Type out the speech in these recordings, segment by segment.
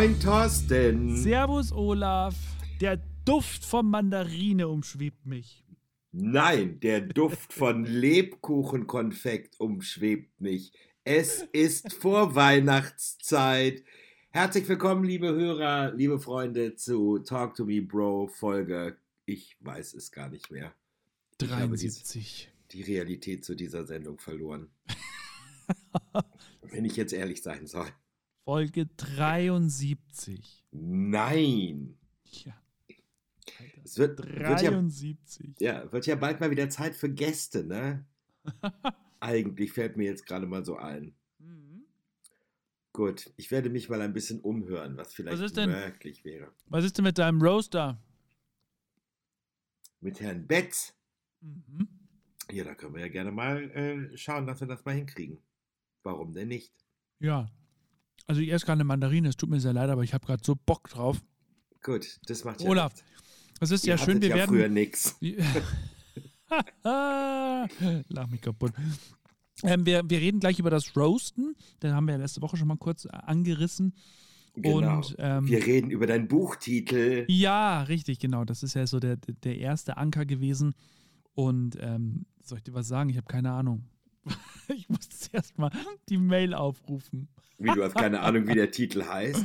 Moin Thorsten. Servus Olaf. Der Duft von Mandarine umschwebt mich. Nein, der Duft von Lebkuchenkonfekt umschwebt mich. Es ist Vorweihnachtszeit. Herzlich willkommen, liebe Hörer, liebe Freunde, zu Talk to Me Bro Folge. Ich weiß es gar nicht mehr. Ich habe 73. die, die Realität zu dieser Sendung verloren. Wenn ich jetzt ehrlich sein soll. Folge 73. Nein. Ja. Alter. Es wird, wird, ja, 73. ja, wird ja bald mal wieder Zeit für Gäste, ne? Eigentlich fällt mir jetzt gerade mal so ein. Mhm. Gut, ich werde mich mal ein bisschen umhören, was vielleicht ist denn? möglich wäre. Was ist denn mit deinem Roaster? Mit Herrn Betz. Mhm. Ja, da können wir ja gerne mal äh, schauen, dass wir das mal hinkriegen. Warum denn nicht? Ja. Also ich esse gerade eine Mandarine, es tut mir sehr leid, aber ich habe gerade so Bock drauf. Gut, das macht ja Olaf, es ist Ihr ja schön, wir ja werden. früher nix. Lach mich kaputt. Ähm, wir, wir reden gleich über das Roasten. Da haben wir ja letzte Woche schon mal kurz äh, angerissen. Genau. Und ähm, wir reden über deinen Buchtitel. ja, richtig, genau. Das ist ja so der, der erste Anker gewesen. Und ähm, soll ich dir was sagen? Ich habe keine Ahnung. ich muss zuerst mal die Mail aufrufen. Wie du hast keine Ahnung, wie der Titel heißt.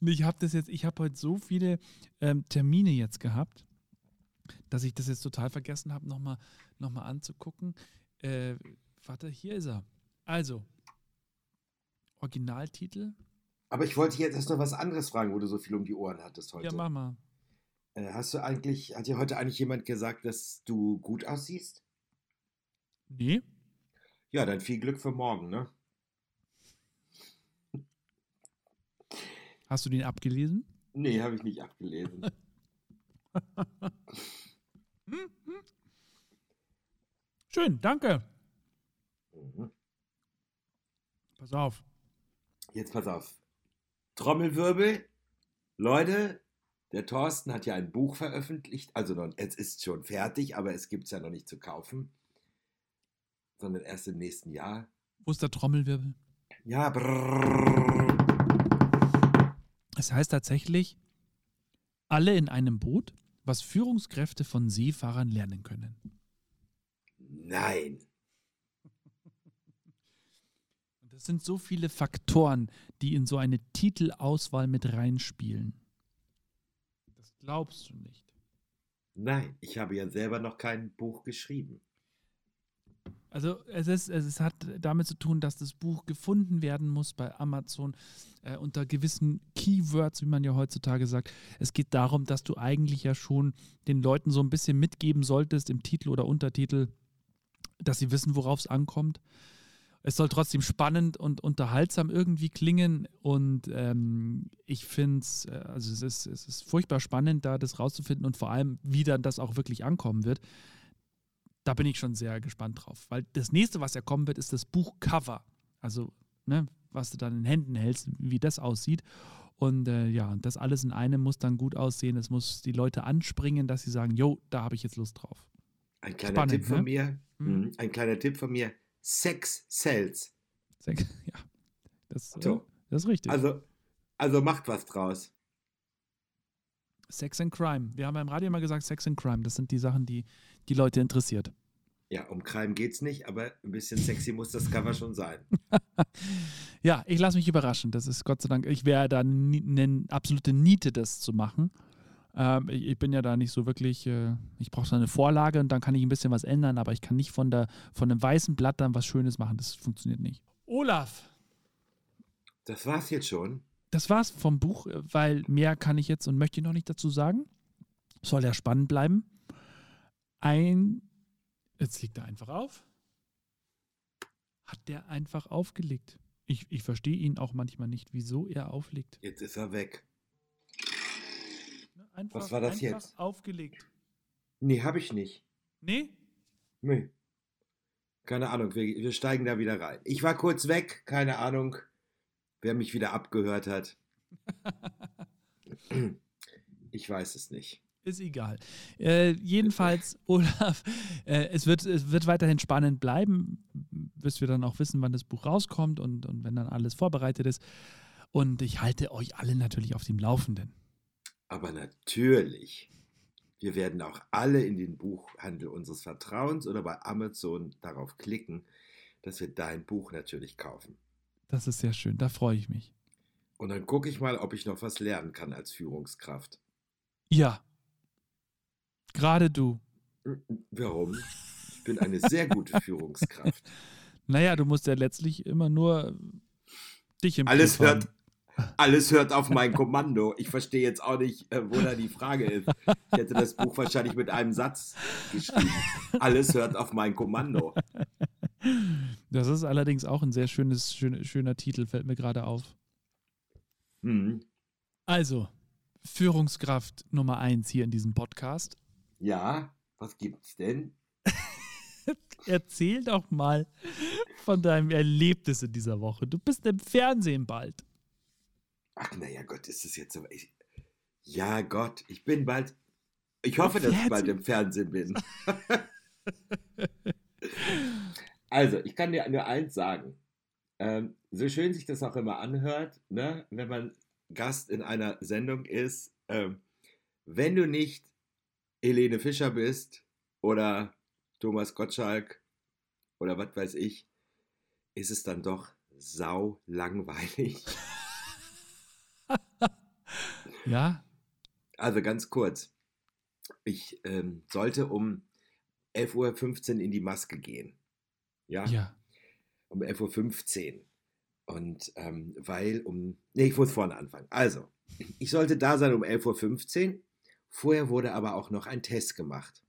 Ich habe das jetzt, ich habe heute so viele ähm, Termine jetzt gehabt, dass ich das jetzt total vergessen habe, nochmal noch mal anzugucken. Äh, warte, hier ist er. Also, Originaltitel. Aber ich wollte jetzt erst noch was anderes fragen, wo du so viel um die Ohren hattest heute. Ja, mach mal. Äh, hast du eigentlich, hat dir heute eigentlich jemand gesagt, dass du gut aussiehst? Nee? Ja, dann viel Glück für morgen, ne? Hast du den abgelesen? Nee, habe ich nicht abgelesen. Schön, danke. Mhm. Pass auf. Jetzt pass auf. Trommelwirbel. Leute, der Thorsten hat ja ein Buch veröffentlicht. Also es ist schon fertig, aber es gibt es ja noch nicht zu kaufen. Sondern erst im nächsten Jahr. Wo ist der Trommelwirbel? Ja, brrr. Es heißt tatsächlich, alle in einem Boot, was Führungskräfte von Seefahrern lernen können. Nein. Und das sind so viele Faktoren, die in so eine Titelauswahl mit reinspielen. Das glaubst du nicht. Nein, ich habe ja selber noch kein Buch geschrieben. Also es, ist, es hat damit zu tun, dass das Buch gefunden werden muss bei Amazon äh, unter gewissen Keywords, wie man ja heutzutage sagt. Es geht darum, dass du eigentlich ja schon den Leuten so ein bisschen mitgeben solltest im Titel oder Untertitel, dass sie wissen, worauf es ankommt. Es soll trotzdem spannend und unterhaltsam irgendwie klingen und ähm, ich finde es, also es ist, es ist furchtbar spannend, da das rauszufinden und vor allem, wie dann das auch wirklich ankommen wird da bin ich schon sehr gespannt drauf. Weil das nächste, was ja kommen wird, ist das Buchcover. Also, ne, was du dann in Händen hältst, wie das aussieht. Und äh, ja, und das alles in einem muss dann gut aussehen. Es muss die Leute anspringen, dass sie sagen, jo, da habe ich jetzt Lust drauf. Ein kleiner Spannend, Tipp von ne? mir. Mhm. Mhm. Ein kleiner Tipp von mir. Sex sells. Sehr, ja, das, So. das ist richtig. Also, also macht was draus. Sex and Crime. Wir haben beim Radio immer gesagt, Sex and Crime. Das sind die Sachen, die die Leute interessiert. Ja, um Crime geht's nicht, aber ein bisschen sexy muss das Cover schon sein. Ja, ich lasse mich überraschen. Das ist Gott sei Dank, ich wäre da nie, eine absolute Niete, das zu machen. Ähm, ich, ich bin ja da nicht so wirklich, äh, ich brauche so eine Vorlage und dann kann ich ein bisschen was ändern, aber ich kann nicht von, der, von einem weißen Blatt dann was Schönes machen. Das funktioniert nicht. Olaf, Das war's jetzt schon. Das war's vom Buch, weil mehr kann ich jetzt und möchte ich noch nicht dazu sagen. Soll ja spannend bleiben. Ein, jetzt liegt er einfach auf. Hat der einfach aufgelegt? Ich, ich verstehe ihn auch manchmal nicht, wieso er auflegt. Jetzt ist er weg. Ne, Einfach, Was war das jetzt? aufgelegt. Nee, hab ich nicht. Nee? Nee. Keine Ahnung, wir, wir steigen da wieder rein. Ich war kurz weg, keine Ahnung, wer mich wieder abgehört hat. Ich weiß es nicht. Ist egal. Äh, jedenfalls, Olaf, äh, es, wird, es wird weiterhin spannend bleiben, bis wir dann auch wissen, wann das Buch rauskommt und, und wenn dann alles vorbereitet ist. Und ich halte euch alle natürlich auf dem Laufenden. Aber natürlich, wir werden auch alle in den Buchhandel unseres Vertrauens oder bei Amazon darauf klicken, dass wir dein Buch natürlich kaufen. Das ist sehr schön, da freue ich mich. Und dann gucke ich mal, ob ich noch was lernen kann als Führungskraft. Ja. Gerade du. Warum? Ich bin eine sehr gute Führungskraft. Naja, du musst ja letztlich immer nur dich im Alles haben. hört, alles hört auf mein Kommando. Ich verstehe jetzt auch nicht, äh, wo da die Frage ist. Ich hätte das Buch wahrscheinlich mit einem Satz geschrieben. Alles hört auf mein Kommando. Das ist allerdings auch ein sehr schönes, schön, schöner Titel, fällt mir gerade auf. Hm. Also, Führungskraft Nummer eins hier in diesem Podcast. Ja, was gibt's denn? Erzähl doch mal von deinem Erlebnis in dieser Woche. Du bist im Fernsehen bald. Ach, naja, Gott, ist es jetzt so. Ich, ja, Gott, ich bin bald. Ich hoffe, dass ich bald im Fernsehen bin. also, ich kann dir nur eins sagen. Ähm, so schön sich das auch immer anhört, ne, wenn man Gast in einer Sendung ist, ähm, wenn du nicht Helene Fischer bist oder Thomas Gottschalk oder was weiß ich, ist es dann doch sau langweilig. Ja, Also ganz kurz. Ich ähm, sollte um 11.15 Uhr in die Maske gehen. Ja, ja. um 11.15 Uhr. Und ähm, weil um. Nee, ich muss vorne anfangen. Also, ich sollte da sein um 11.15 Uhr. Vorher wurde aber auch noch ein Test gemacht,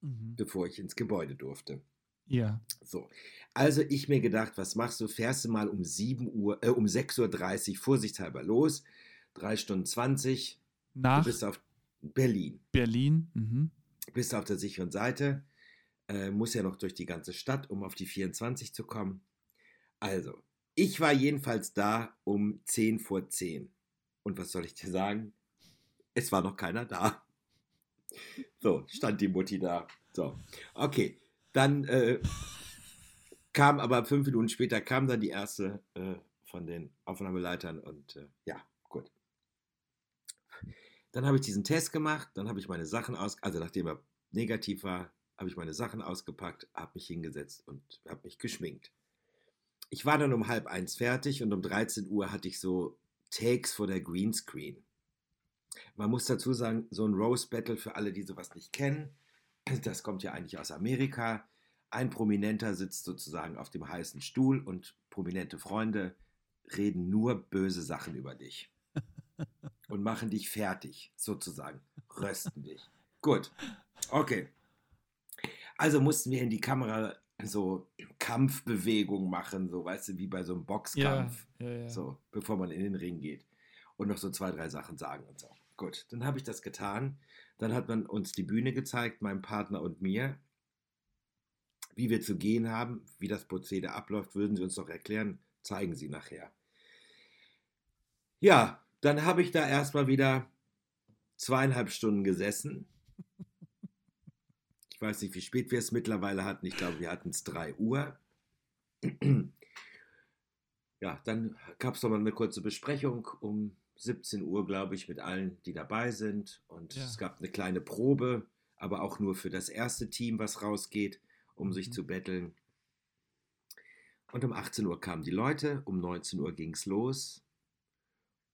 Mhm. bevor ich ins Gebäude durfte. Ja. So. Also ich mir gedacht, was machst du? Fährst du mal um 7 Uhr, äh, um 6.30 Uhr vorsichtshalber los. 3 Stunden 20. Nach Du bist auf Berlin. Berlin. Mhm. bist auf der sicheren Seite, äh, muss ja noch durch die ganze Stadt, um auf die 24 zu kommen. Also, ich war jedenfalls da um 10 vor 10. Und was soll ich dir sagen? Es war noch keiner da. So, stand die Mutti da. So, okay. Dann äh, kam aber fünf Minuten später kam dann die erste äh, von den Aufnahmeleitern und äh, ja, gut. Dann habe ich diesen Test gemacht, dann habe ich meine Sachen aus, also nachdem er negativ war, habe ich meine Sachen ausgepackt, habe mich hingesetzt und habe mich geschminkt. Ich war dann um halb eins fertig und um 13 Uhr hatte ich so Takes vor der Greenscreen. Man muss dazu sagen, so ein Rose Battle für alle, die sowas nicht kennen, das kommt ja eigentlich aus Amerika. Ein Prominenter sitzt sozusagen auf dem heißen Stuhl und prominente Freunde reden nur böse Sachen über dich und machen dich fertig, sozusagen, rösten dich. Gut, okay. Also mussten wir in die Kamera so Kampfbewegungen machen, so weißt du, wie bei so einem Boxkampf, Ja, ja. so bevor man in den Ring geht und noch so zwei, drei Sachen sagen und so. Gut, dann habe ich das getan. Dann hat man uns die Bühne gezeigt, meinem Partner und mir, wie wir zu gehen haben, wie das Prozedere abläuft, würden Sie uns doch erklären, zeigen Sie nachher. Ja, dann habe ich da erstmal wieder zweieinhalb Stunden gesessen. Ich weiß nicht, wie spät wir es mittlerweile hatten. Ich glaube, wir hatten es 3 Uhr. Ja, dann gab es nochmal eine kurze Besprechung um 17 Uhr, glaube ich, mit allen, die dabei sind. Und Ja. es gab eine kleine Probe, aber auch nur für das erste Team, was rausgeht, um sich Mhm. zu betteln. Und um 18 Uhr kamen die Leute, um 19 Uhr ging es los.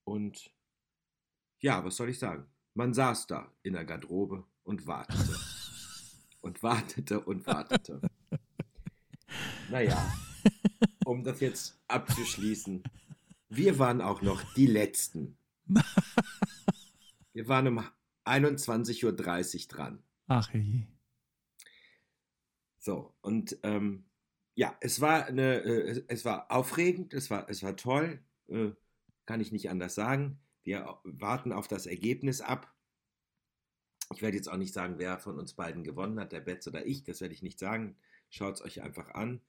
Und ja, was soll ich sagen? Man saß da in der Garderobe und wartete. Und wartete und wartete. Naja, um das jetzt abzuschließen, wir waren auch noch die Letzten. Wir waren um 21.30 Uhr dran. Ach je. So, und ähm, ja, es war eine, äh, es war aufregend, es war, es war toll, äh, kann ich nicht anders sagen. Wir warten auf das Ergebnis ab. Ich werde jetzt auch nicht sagen, wer von uns beiden gewonnen hat, der Betz oder ich, das werde ich nicht sagen. Schaut es euch einfach an.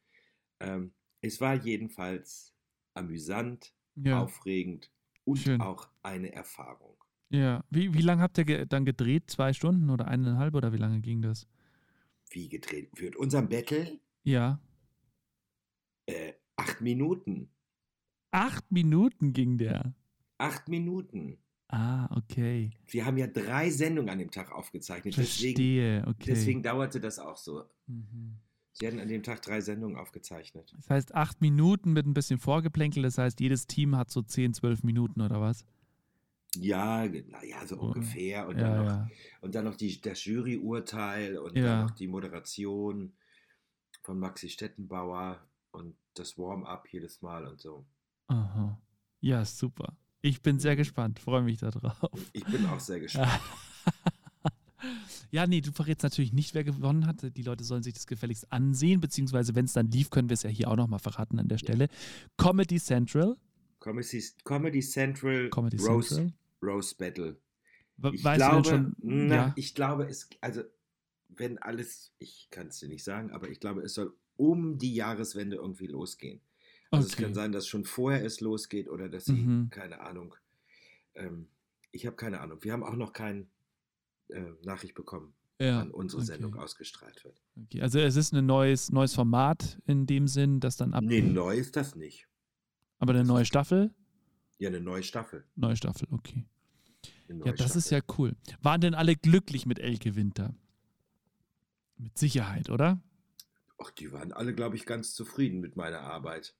Ähm, es war jedenfalls amüsant, Ja. aufregend und Schön. auch eine Erfahrung. Ja. Wie, wie lange habt ihr ge dann gedreht? Zwei Stunden oder eineinhalb oder wie lange ging das? Wie gedreht wird unserem Battle Ja. äh, acht Minuten. Acht Minuten ging der. Acht Minuten. Ah, okay. Wir haben ja drei Sendungen an dem Tag aufgezeichnet. Deswegen, Verstehe, okay. deswegen dauerte das auch so. Mhm. Sie hatten an dem Tag drei Sendungen aufgezeichnet. Das heißt, acht Minuten mit ein bisschen Vorgeplänkel, das heißt, jedes Team hat so 10, 12 Minuten oder was? Ja, naja, so Oh, ungefähr. Und ja, dann noch, ja. und dann noch die, das Juryurteil und Ja. dann noch die Moderation von Maxi Stettenbauer und das Warm-up jedes Mal und so. Aha. Ja, super. Ich bin sehr gespannt, freue mich darauf. Ich bin auch sehr gespannt. Ja, nee, du verrätst natürlich nicht, wer gewonnen hat. Die Leute sollen sich das gefälligst ansehen, beziehungsweise wenn es dann lief, können wir es ja hier auch nochmal verraten an der Stelle. Comedy Central. Comedy, Comedy Central Comedy Rose, Central. Rose Battle. We- Ich weißt glaube, du schon? na, ja. ich glaube, es, also, wenn alles, ich kann es dir nicht sagen, aber ich glaube, es soll um die Jahreswende irgendwie losgehen. Also es Okay. kann sein, dass schon vorher es losgeht oder dass sie, Mhm. keine Ahnung, ähm, ich habe keine Ahnung. Wir haben auch noch keine äh, Nachricht bekommen, ja. wann unsere okay. Sendung ausgestrahlt wird. Okay. Also es ist ein neues, neues Format in dem Sinn, das dann ab. Nee, neu ist das nicht. Aber eine neue Staffel? Ja, eine neue Staffel. Neue Staffel, okay. Ja, das ist Staffel. ja cool. Waren denn alle glücklich mit Elke Winter? Mit Sicherheit, oder? Ach, die waren alle, glaube ich, ganz zufrieden mit meiner Arbeit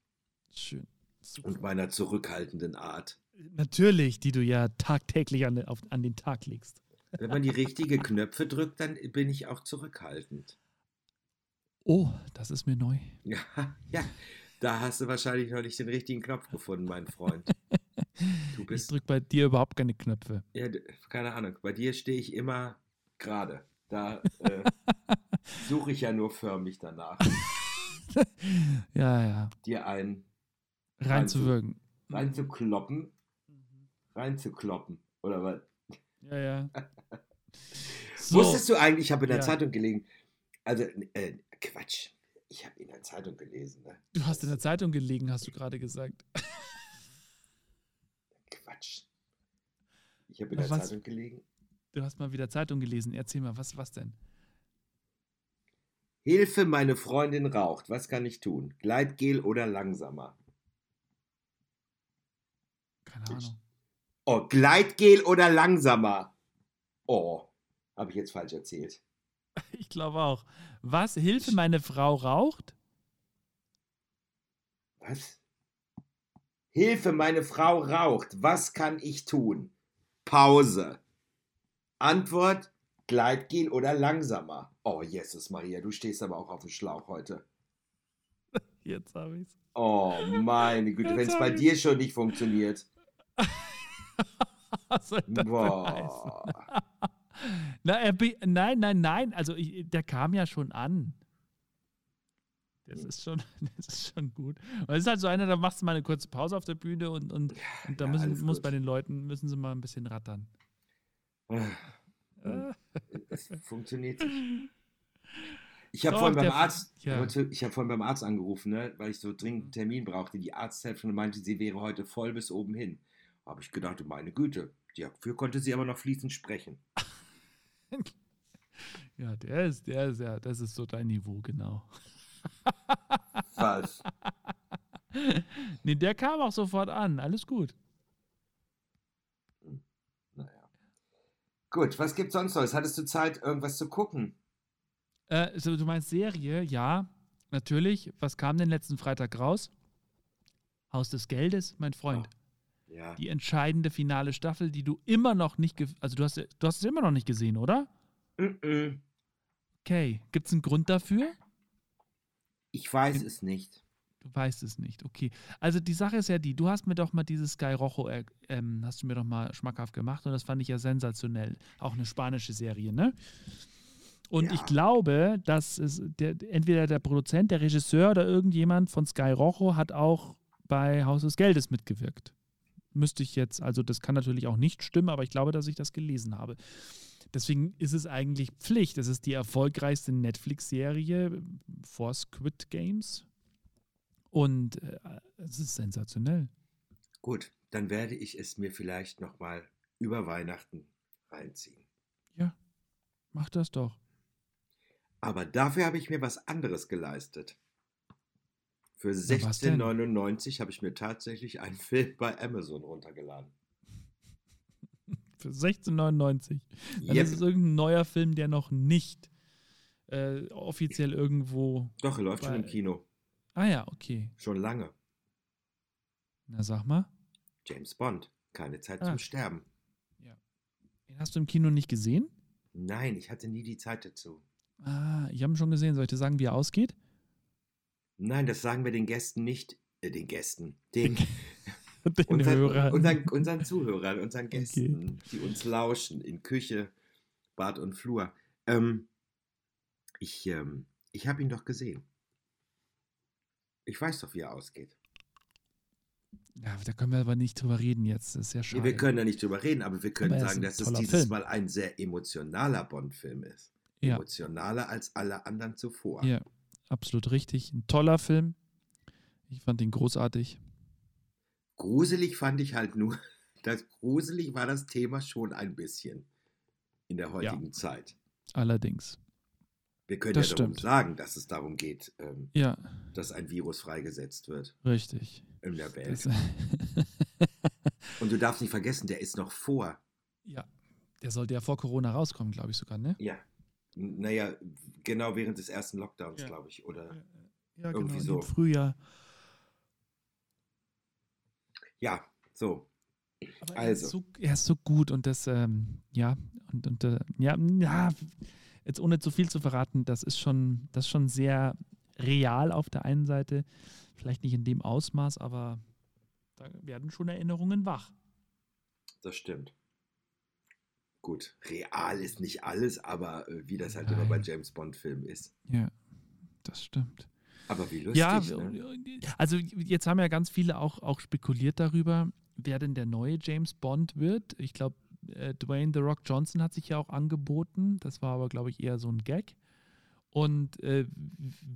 Schön. Super. und meiner zurückhaltenden Art. Natürlich, die du ja tagtäglich an, den- auf, an den Tag legst. Wenn man die richtigen Knöpfe drückt, dann bin ich auch zurückhaltend. Oh, das ist mir neu. Ja, ja. Da hast du wahrscheinlich noch nicht den richtigen Knopf gefunden, mein Freund. Du Ich bist, drück bei dir überhaupt keine Knöpfe. ja, keine Ahnung, bei dir stehe ich immer gerade. Da äh, suche ich ja nur förmlich danach, Ja, ja. dir einen Reinzuwirken. reinzukloppen, reinzukloppen. Oder was? Ja, ja. So, Wusstest du eigentlich, ich habe in der Ja. Zeitung gelegen, also, äh, Quatsch, ich habe in der Zeitung gelesen, ne? du hast in der Zeitung gelegen, hast du gerade gesagt. Quatsch. Ich habe in der was? Zeitung gelegen. Du hast mal wieder Zeitung gelesen. Erzähl mal, was, was denn? Hilfe, meine Freundin raucht. Was kann ich tun? Gleitgel oder langsamer? Keine Ahnung. Oh, Gleitgel oder langsamer? Oh, habe ich jetzt falsch erzählt. Ich glaube auch. Was? Hilfe, meine Frau raucht? Was? Hilfe, meine Frau raucht. Was kann ich tun? Pause. Antwort: Gleitgel oder langsamer? Oh, Jesus Maria, du stehst aber auch auf dem Schlauch heute. Jetzt habe ich's. Oh, meine Güte, wenn es bei dir schon nicht funktioniert. Was soll das? Boah. Na, er nein, nein, nein. Also ich, der kam ja schon an. Das ist schon, das ist schon gut. Weil es ist halt so einer, da machst du mal eine kurze Pause auf der Bühne und, und, und da ja, müssen, muss gut. bei den Leuten, müssen sie mal ein bisschen rattern. Hm. Äh, Es funktioniert nicht. Ich habe vorhin beim Arzt, ja. ich habe vorhin beim Arzt angerufen, ne, weil ich so dringend einen Termin brauchte. Die Arzthelferin meinte, sie wäre heute voll bis oben hin. Habe ich gedacht, meine Güte, dafür konnte sie aber noch fließend sprechen. ja, der ist, der ist ja, das ist so dein Niveau, genau. Was? Nee, der kam auch sofort an. Alles gut. naja. Gut, was gibt's sonst Neues? Hattest du Zeit, irgendwas zu gucken? Äh, so, du meinst Serie? Ja, natürlich. Was kam denn letzten Freitag raus? Haus des Geldes, mein Freund. Ja. Die entscheidende finale Staffel, die du immer noch nicht, also du hast, du hast es immer noch nicht gesehen, oder? Mm-mm. Okay, gibt es einen Grund dafür? Ich weiß es nicht. Du weißt es nicht, okay. Also die Sache ist ja die, du hast mir doch mal dieses Sky Rojo, äh, hast du mir doch mal schmackhaft gemacht und das fand ich ja sensationell. Auch eine spanische Serie, ne? Und Ja. ich glaube, dass es der, entweder der Produzent, der Regisseur oder irgendjemand von Sky Rojo hat auch bei Haus des Geldes mitgewirkt. Müsste ich jetzt, also das kann natürlich auch nicht stimmen, aber ich glaube, dass ich das gelesen habe. Deswegen ist es eigentlich Pflicht. Es ist die erfolgreichste Netflix-Serie vor Squid Games. Und äh, es ist sensationell. Gut, dann werde ich es mir vielleicht nochmal über Weihnachten reinziehen. Mach das doch. Aber dafür habe ich mir was anderes geleistet. Für was denn? 16,99 habe ich mir tatsächlich einen Film bei Amazon runtergeladen. Für 16,99. Dann Yep. ist es irgendein neuer Film, der noch nicht äh, offiziell irgendwo. Doch, er läuft schon im Kino. Ah ja, okay. Schon lange. Na sag mal. James Bond. Keine Zeit Ah. zum Sterben. Den hast du im Kino nicht gesehen? Nein, ich hatte nie die Zeit dazu. Ah, ich habe ihn schon gesehen. Soll ich dir sagen, wie er ausgeht? Nein, das sagen wir den Gästen nicht. Äh, den Gästen. Den, Den unseren, Hörern. unseren, unseren Zuhörern, unseren Gästen, die uns lauschen in Küche, Bad und Flur. Ähm, ich ähm, ich habe ihn doch gesehen. Ich weiß doch, wie er ausgeht. Ja, da können wir aber nicht drüber reden jetzt. Das ist ja schade. wir können da nicht drüber reden, aber wir können Aber er sagen, dass es dieses Film. Mal ein sehr emotionaler Bond-Film ist. Ja. Emotionaler als alle anderen zuvor. Ja, absolut richtig. Ein toller Film. Ich fand ihn großartig. Gruselig fand ich halt nur, das gruselig war das Thema schon ein bisschen in der heutigen Zeit. Allerdings. Wir können Das ja darum stimmt. sagen, dass es darum geht, ähm, Ja, dass ein Virus freigesetzt wird richtig. in der Welt. Und du darfst nicht vergessen, der ist noch vor. ja, der sollte ja vor Corona rauskommen, glaube ich sogar, ne? Ja. Naja, genau während des ersten Lockdowns, Ja. glaube ich. Oder Ja, Irgendwie genau. so. Im Frühjahr. ja, so. Aber er, Also. ist so, er ist so gut und das, ähm, ja, und, und äh, ja, ja, jetzt ohne zu viel zu verraten, das ist schon, das ist schon sehr real auf der einen Seite. Vielleicht nicht in dem Ausmaß, aber da werden schon Erinnerungen wach. Das stimmt. Gut, real ist nicht alles, aber äh, wie das halt immer Nein. bei James Bond-Filmen ist. Ja, das stimmt. Aber wie lustig, Ja, ne? also jetzt haben ja ganz viele auch, auch spekuliert darüber, wer denn der neue James Bond wird. Ich glaube, äh, Dwayne The Rock Johnson hat sich ja auch angeboten. Das war aber, glaube ich, eher so ein Gag. Und äh,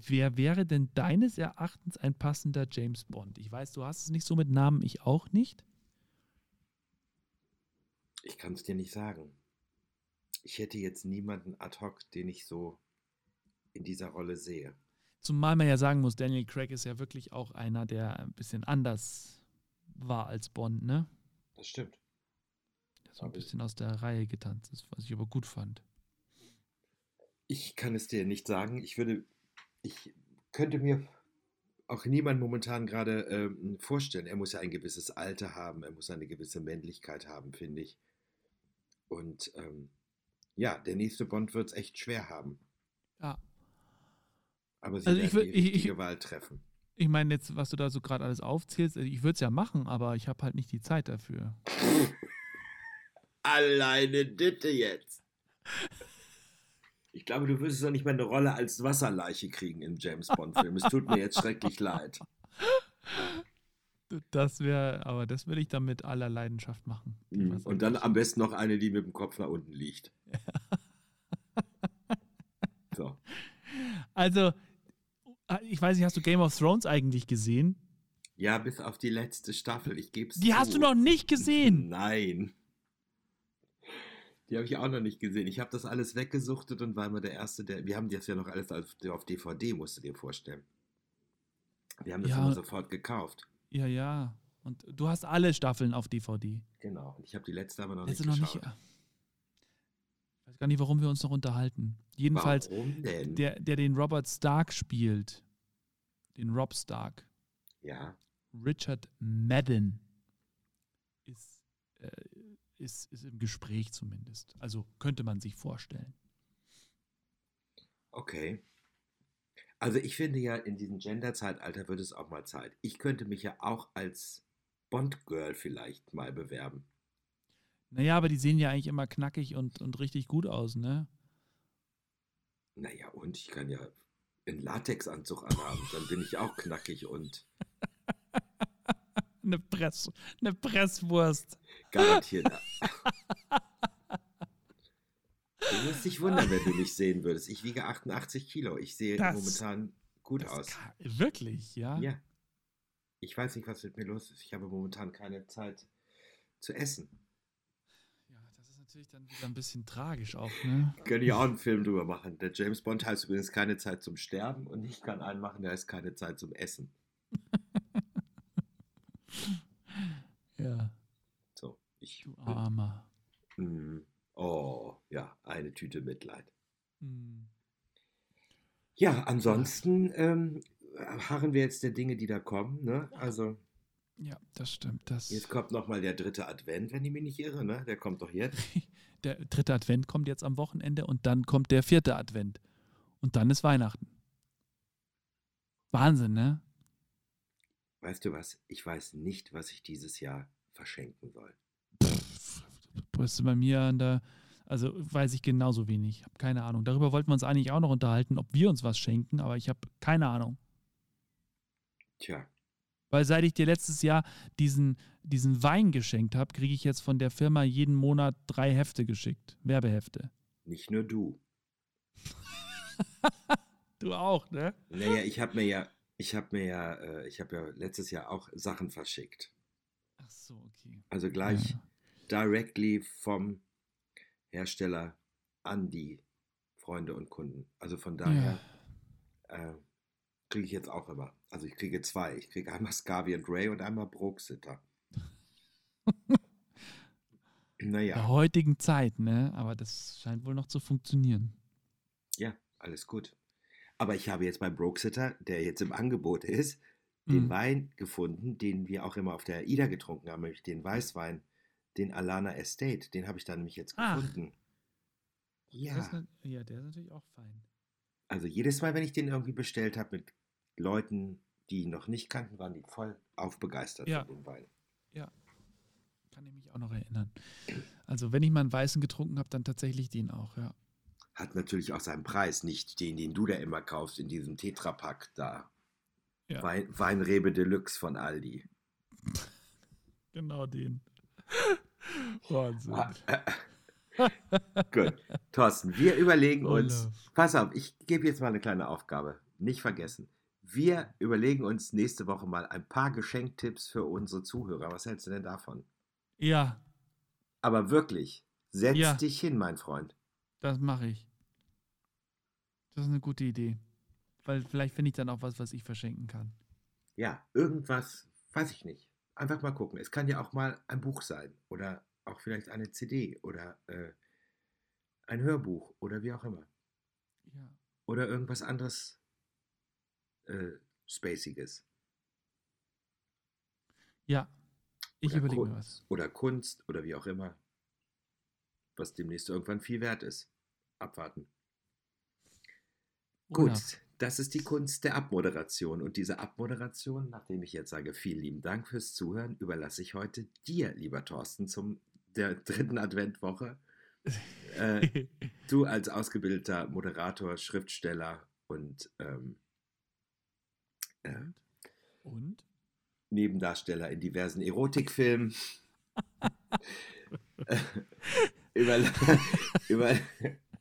wer wäre denn deines Erachtens ein passender James Bond? Ich weiß, du hast es nicht so mit Namen, ich auch nicht. Ich kann es dir nicht sagen. Ich hätte jetzt niemanden ad hoc, den ich so in dieser Rolle sehe. Zumal man ja sagen muss, Daniel Craig ist ja wirklich auch einer, der ein bisschen anders war als Bond, ne? Das stimmt. Der so ein Aber bisschen aus der Reihe getanzt ist, was ich aber gut fand. Ich kann es dir nicht sagen. Ich würde, ich könnte mir auch niemand momentan gerade ähm, vorstellen. Er muss ja ein gewisses Alter haben, er muss eine gewisse Männlichkeit haben, finde ich. Und ähm, ja, der nächste Bond wird es echt schwer haben. Ja. Aber sie Also ich werden würd- die ich- richtige ich- Wahl treffen. Ich meine, jetzt, was du da so gerade alles aufzählst, also ich würde es ja machen, aber ich habe halt nicht die Zeit dafür. Alleine Ditte jetzt. Ich glaube, du würdest doch nicht mal eine Rolle als Wasserleiche kriegen im James Bond-Film. Es tut mir jetzt schrecklich leid. Das wäre, aber das würde ich dann mit aller Leidenschaft machen. Mhm. Und dann am besten noch eine, die mit dem Kopf nach unten liegt. So. Also, ich weiß nicht, hast du Game of Thrones eigentlich gesehen? Ja, bis auf die letzte Staffel. Ich gebe Die hast du noch nicht gesehen. Nein. Die habe ich auch noch nicht gesehen. Ich habe das alles weggesuchtet und war immer der Erste, der. Wir haben das ja noch alles auf, auf DVD, musst du dir vorstellen. Wir haben das Ja. immer sofort gekauft. Ja, ja. Und du hast alle Staffeln auf DVD. Genau. Und ich habe die letzte aber noch Jetzt nicht noch geschaut. nicht. Ich weiß gar nicht, warum wir uns noch unterhalten. Jedenfalls, der, der den Robert Stark spielt, den Rob Stark, ja. Richard Madden, ist, äh, ist, ist im Gespräch zumindest. Also könnte man sich vorstellen. Okay. Also ich finde ja, in diesem Gender-Zeitalter wird es auch mal Zeit. Ich könnte mich ja auch als Bond-Girl vielleicht mal bewerben. Naja, aber die sehen ja eigentlich immer knackig und, und richtig gut aus, ne? Naja, und ich kann ja einen Latexanzug anhaben, dann bin ich auch knackig und Eine, Press, eine Presswurst. garantiert. Du musst dich wundern, wenn du mich sehen würdest. Ich wiege 88 Kilo. Ich sehe Das- momentan gut aus. kann- Wirklich, ja? Ja. Ich weiß nicht, was mit mir los ist. Ich habe momentan keine Zeit zu essen. Ja, das ist natürlich dann wieder ein bisschen tragisch auch, ne? Können ja auch einen Film drüber machen. Der James Bond heißt übrigens keine Zeit zum Sterben und ich kann einen machen, der heißt keine Zeit zum Essen. Ja, So, ich du Armer. Hm. Oh, ja, eine Tüte Mitleid. Hm. Ja, ansonsten ähm, harren wir jetzt der Dinge, die da kommen. Ne? Also, Ja, das stimmt. Das, jetzt kommt nochmal der dritte Advent, wenn ich mich nicht irre. Ne? Der kommt doch jetzt. der dritte Advent kommt jetzt am Wochenende und dann kommt der vierte Advent. Und dann ist Weihnachten. Wahnsinn, ne? Weißt du was? Ich weiß nicht, was ich dieses Jahr verschenken soll. Du bei mir an der, also weiß ich genauso wenig. Habe keine Ahnung. Darüber wollten wir uns eigentlich auch noch unterhalten, ob wir uns was schenken, aber ich habe keine Ahnung. Tja, Weil seit ich dir letztes Jahr diesen, diesen Wein geschenkt habe, kriege ich jetzt von der Firma jeden Monat drei Hefte geschickt. Werbehefte. nicht nur du. Du auch, ne? Naja, ich habe mir ja, ich habe mir ja, äh, ich habe ja letztes Jahr auch Sachen verschickt. Ach so, okay. Also gleich Ja. Directly vom Hersteller an die Freunde und Kunden. Also von daher äh, kriege ich jetzt auch immer. Also ich kriege zwei. Ich kriege einmal Scavi und Ray und einmal Brooksitter. naja, Der heutigen Zeit, ne? Aber das scheint wohl noch zu funktionieren. ja, alles gut. Aber ich habe jetzt beim Brooksitter, der jetzt im Angebot ist, den Mhm. Wein gefunden, den wir auch immer auf der Ida getrunken haben, nämlich den Weißwein, den Alana Estate. Den habe ich da nämlich jetzt Ach. gefunden. Das Ja, ist ne- ja, der ist natürlich auch fein. also jedes Mal, wenn ich den irgendwie bestellt habe mit Leuten, die ihn noch nicht kannten, waren die voll aufbegeistert Ja. von dem Wein. Kann ich mich auch noch erinnern. Also, wenn ich mal einen weißen getrunken habe, dann tatsächlich den auch, ja. Hat natürlich auch seinen Preis, nicht den, den du da immer kaufst in diesem Tetrapack da. Ja. Wein, Weinrebe Deluxe von Aldi. Genau den. Wahnsinn. Ah, Gut. Thorsten, wir überlegen uns. Olaf. Pass auf, ich gebe jetzt mal eine kleine Aufgabe. Nicht vergessen. Wir überlegen uns nächste Woche mal ein paar Geschenktipps für unsere Zuhörer. Was hältst du denn davon? Ja, Aber wirklich, setz Ja. dich hin, mein Freund. das mache ich. Das ist eine gute Idee. Weil vielleicht finde ich dann auch was, was ich verschenken kann. Ja, irgendwas, weiß ich nicht. Einfach mal gucken. Es kann ja auch mal ein Buch sein oder auch vielleicht eine CD oder äh, ein Hörbuch oder wie auch immer. Ja. Oder irgendwas anderes äh, Spaciges. Ja. Ich Oder überlege mir Kunst. was. Oder Kunst oder wie auch immer. Was demnächst irgendwann viel wert ist. Abwarten. Gut. Das ist die Kunst der Abmoderation. Und diese Abmoderation, nachdem ich jetzt sage, vielen lieben Dank fürs Zuhören, überlasse ich heute dir, lieber Thorsten, zum der dritten Adventwoche. Äh, du als ausgebildeter Moderator, Schriftsteller und ähm, äh, Und? Nebendarsteller in diversen Erotikfilmen. Überla über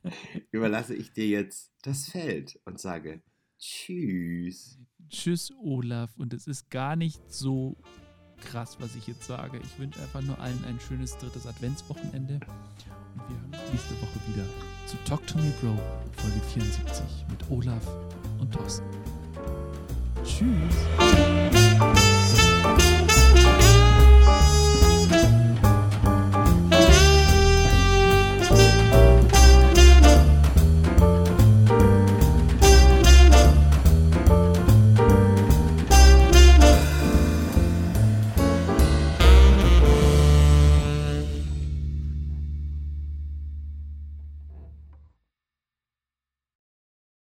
überlasse ich dir jetzt das Feld und sage Tschüss. Tschüss, Olaf. Und es ist gar nicht so krass, was ich jetzt sage. Ich wünsche einfach nur allen ein schönes drittes Adventswochenende. Und wir hören nächste Woche wieder zu Talk to Me Bro, Folge 74 mit Olaf und Thorsten. Tschüss.